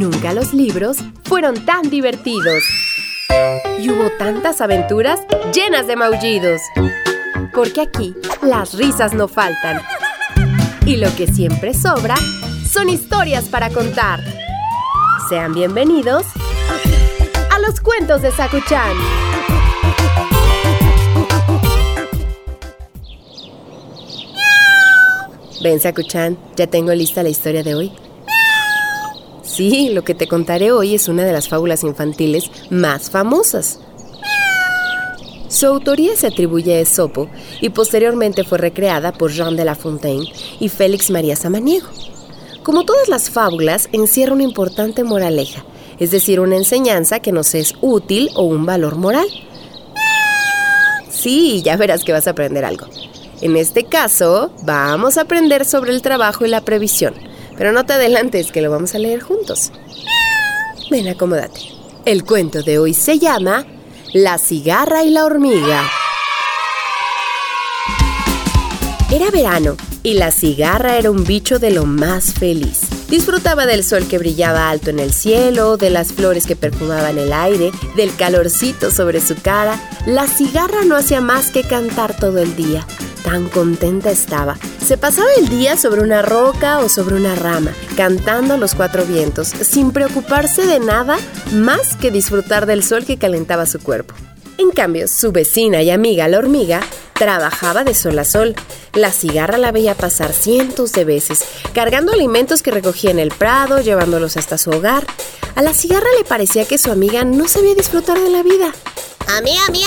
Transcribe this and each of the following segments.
Nunca los libros fueron tan divertidos. Y hubo tantas aventuras llenas de maullidos. Porque aquí las risas no faltan. Y lo que siempre sobra son historias para contar. Sean bienvenidos a los cuentos de Sakuchan. Ven, Sakuchan, ya tengo lista la historia de hoy. Sí, lo que te contaré hoy es una de las fábulas infantiles más famosas. Su autoría se atribuye a Esopo y posteriormente fue recreada por Jean de La Fontaine y Félix María Samaniego. Como todas las fábulas, encierra una importante moraleja, es decir, una enseñanza que nos es útil o un valor moral. Sí, ya verás que vas a aprender algo. En este caso, vamos a aprender sobre el trabajo y la previsión. Pero no te adelantes, que lo vamos a leer juntos. Ven, acomódate. El cuento de hoy se llama La cigarra y la hormiga. Era verano y la cigarra era un bicho de lo más feliz. Disfrutaba del sol que brillaba alto en el cielo, de las flores que perfumaban el aire, del calorcito sobre su cara. La cigarra no hacía más que cantar todo el día. Contenta estaba. Se pasaba el día sobre una roca o sobre una rama, cantando a los cuatro vientos, sin preocuparse de nada más que disfrutar del sol que calentaba su cuerpo. En cambio, su vecina y amiga la hormiga trabajaba de sol a sol. La cigarra la veía pasar cientos de veces, cargando alimentos que recogía en el prado, llevándolos hasta su hogar. A la cigarra le parecía que su amiga no sabía disfrutar de la vida. Amiga mía,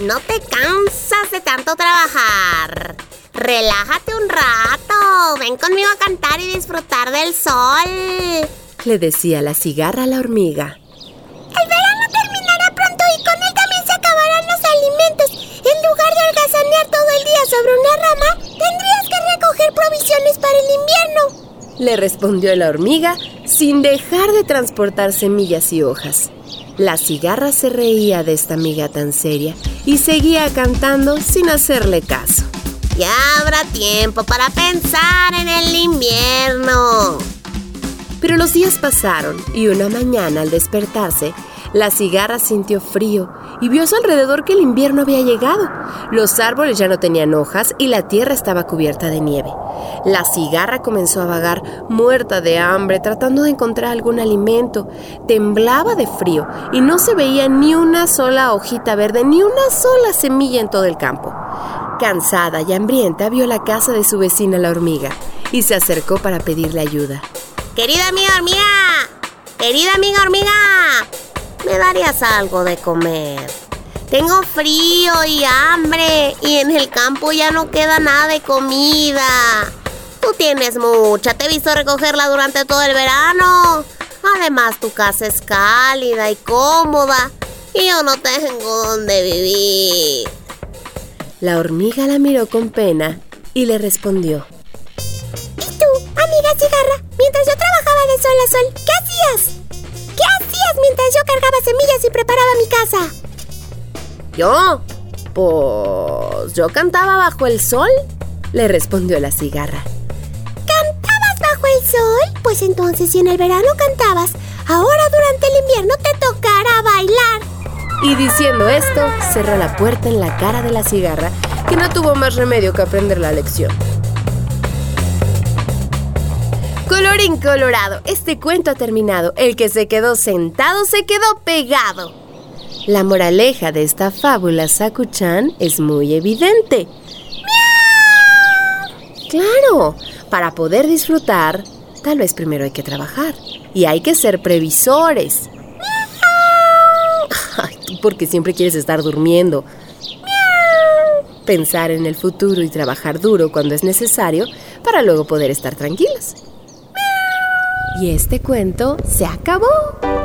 no te cansas de tanto trabajar. Relájate un rato. Ven conmigo a cantar y disfrutar del sol. Le decía la cigarra a la hormiga. El verano terminará pronto y con él también se acabarán los alimentos. En lugar de holgazanear todo el día sobre una rama, tendrías que recoger provisiones para el invierno. Le respondió la hormiga sin dejar de transportar semillas y hojas. La cigarra se reía de esta amiga tan seria y seguía cantando sin hacerle caso. Ya habrá tiempo para pensar en el invierno. Pero los días pasaron y una mañana al despertarse, la cigarra sintió frío y vio a su alrededor que el invierno había llegado. Los árboles ya no tenían hojas y la tierra estaba cubierta de nieve. La cigarra comenzó a vagar, muerta de hambre, tratando de encontrar algún alimento. Temblaba de frío y no se veía ni una sola hojita verde, ni una sola semilla en todo el campo. Cansada y hambrienta, vio la casa de su vecina la hormiga y se acercó para pedirle ayuda. Querida amiga hormiga, querida amiga hormiga, ¿me darías algo de comer? Tengo frío y hambre y en el campo ya no queda nada de comida. Tú tienes mucha, te he visto recogerla durante todo el verano. Además, tu casa es cálida y cómoda y yo no tengo dónde vivir. La hormiga la miró con pena y le respondió. ¿Y tú, amiga cigarra, mientras yo trabajaba de sol a sol, qué hacías? ¿Qué hacías mientras yo cargaba semillas y preparaba mi casa? ¿Yo? Pues yo cantaba bajo el sol, le respondió la cigarra. ¿Cantabas bajo el sol? Pues entonces si en el verano cantabas, ahora durante el invierno te tocará bailar. Y diciendo esto, cerró la puerta en la cara de la cigarra, que no tuvo más remedio que aprender la lección. Colorín colorado, este cuento ha terminado. El que se quedó sentado se quedó pegado. La moraleja de esta fábula, Sakuchan, es muy evidente. Claro, para poder disfrutar, tal vez primero hay que trabajar. Y hay que ser previsores. Ay, porque siempre quieres estar durmiendo. Pensar en el futuro y trabajar duro cuando es necesario para luego poder estar tranquilos. Y este cuento se acabó.